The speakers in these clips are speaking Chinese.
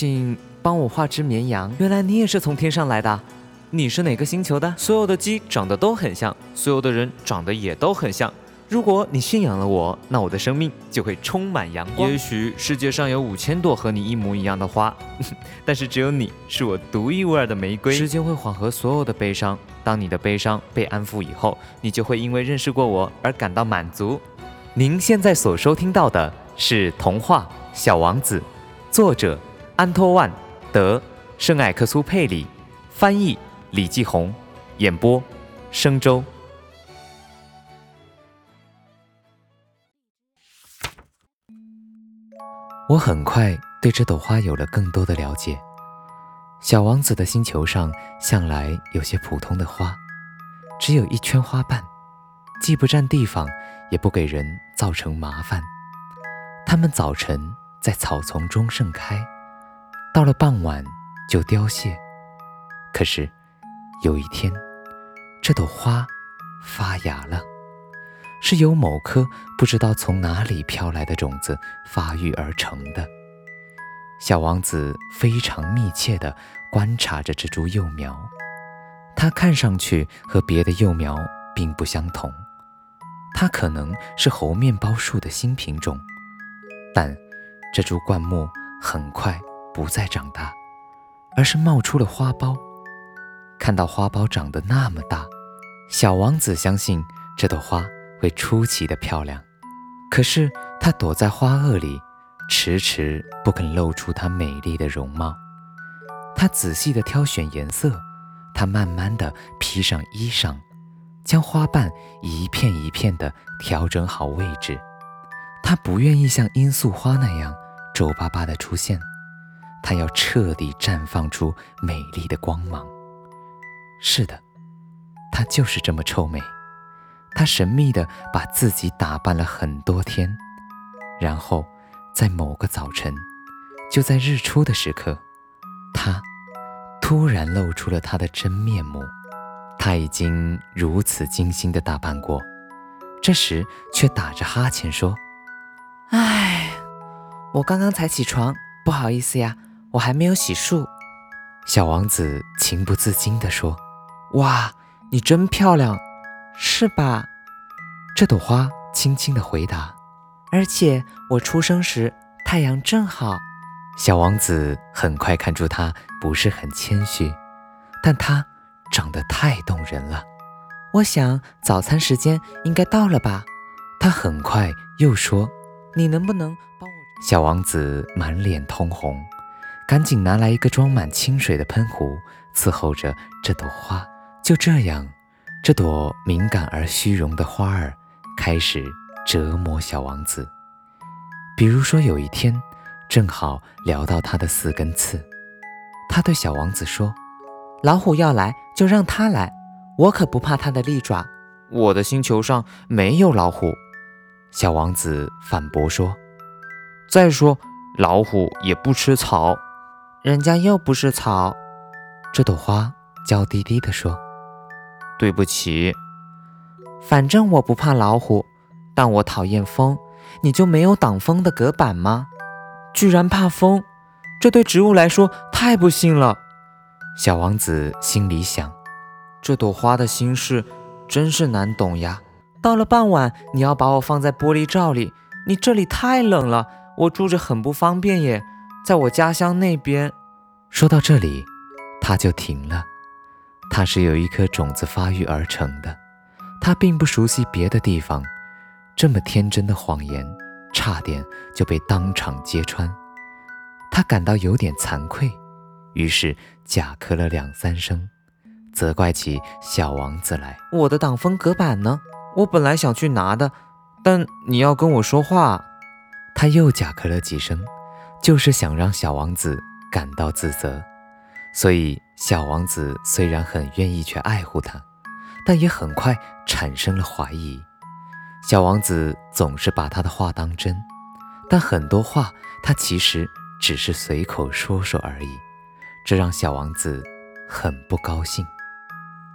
请帮我画只绵羊。原来你也是从天上来的，你是哪个星球的？所有的鸡长得都很像，所有的人长得也都很像。如果你驯养了我，那我的生命就会充满阳光。也许世界上有五千朵和你一模一样的花，但是只有你是我独一无二的玫瑰。时间会缓和所有的悲伤，当你的悲伤被安抚以后，你就会因为认识过我而感到满足。您现在所收听到的是童话《小王子》，作者安托万·德·圣埃克苏佩里，翻译李继红，演播生周。我很快对这朵花有了更多的了解。小王子的星球上向来有些普通的花，只有一圈花瓣，既不占地方，也不给人造成麻烦。它们早晨在草丛中盛开，到了傍晚就凋谢。可是有一天，这朵花发芽了。是由某颗不知道从哪里飘来的种子发育而成的。小王子非常密切地观察着这株幼苗，它看上去和别的幼苗并不相同。它可能是猴面包树的新品种，但这株灌木很快不再长大，而是冒出了花苞。看到花苞长得那么大，小王子相信这朵花。会出奇的漂亮，可是它躲在花萼里，迟迟不肯露出它美丽的容貌。它仔细地挑选颜色，它慢慢地披上衣裳，将花瓣一片一片地调整好位置。它不愿意像罂粟花那样皱巴巴地出现，它要彻底绽放出美丽的光芒。是的，它就是这么臭美。他神秘地把自己打扮了很多天，然后在某个早晨，就在日出的时刻，他突然露出了他的真面目。他已经如此精心地打扮过，这时却打着哈欠说：“唉，我刚刚才起床，不好意思呀，我还没有洗漱。”小王子情不自禁地说：“哇，你真漂亮。”是吧？这朵花轻轻地回答。而且我出生时太阳正好。小王子很快看出他不是很谦虚，但他长得太动人了。我想早餐时间应该到了吧？他很快又说：“你能不能帮我？”小王子满脸通红，赶紧拿来一个装满清水的喷壶，伺候着这朵花。就这样。这朵敏感而虚荣的花儿开始折磨小王子。比如说，有一天，正好聊到他的四根刺，他对小王子说：“老虎要来就让它来，我可不怕它的利爪。”我的星球上没有老虎。小王子反驳说：“再说，老虎也不吃草，人家又不是草。”这朵花娇滴滴地说。对不起，反正我不怕老虎，但我讨厌风。你就没有挡风的隔板吗？居然怕风，这对植物来说太不幸了。小王子心里想：这朵花的心事真是难懂呀。到了傍晚，你要把我放在玻璃罩里，你这里太冷了，我住着很不方便耶。在我家乡那边。说到这里，他就停了。它是由一颗种子发育而成的，它并不熟悉别的地方。这么天真的谎言，差点就被当场揭穿。他感到有点惭愧，于是假咳了两三声，责怪起小王子来：“我的挡风隔板呢？我本来想去拿的，但你要跟我说话。”他又假咳了几声，就是想让小王子感到自责。所以，小王子虽然很愿意去爱护它，但也很快产生了怀疑。小王子总是把他的话当真，但很多话他其实只是随口说说而已，这让小王子很不高兴。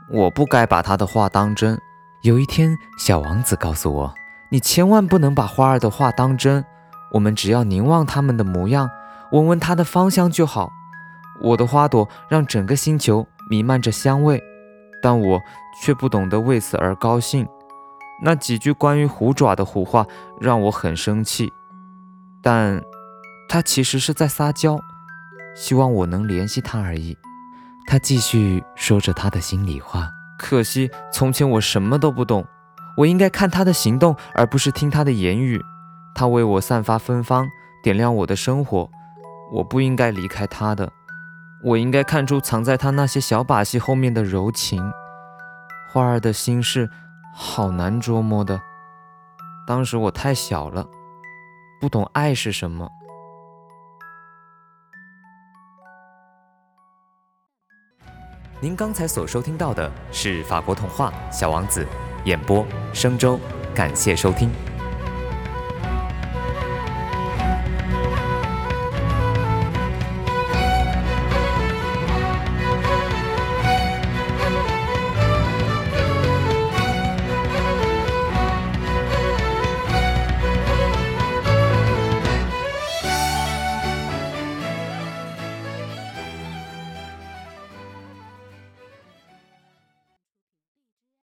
我不该把他的话当真。有一天，小王子告诉我：“你千万不能把花儿的话当真。我们只要凝望它们的模样。”闻闻它的芳香就好。我的花朵让整个星球弥漫着香味，但我却不懂得为此而高兴。那几句关于虎爪的胡话让我很生气，但他其实是在撒娇，希望我能联系他而已。他继续说着他的心里话。可惜从前我什么都不懂，我应该看他的行动，而不是听他的言语。他为我散发芬芳，点亮我的生活，我不应该离开他的。我应该看出藏在他那些小把戏后面的柔情。花儿的心事。好难捉摸的。当时我太小了，不懂爱是什么。您刚才所收听到的是法国童话《小王子》，演播：生周，感谢收听。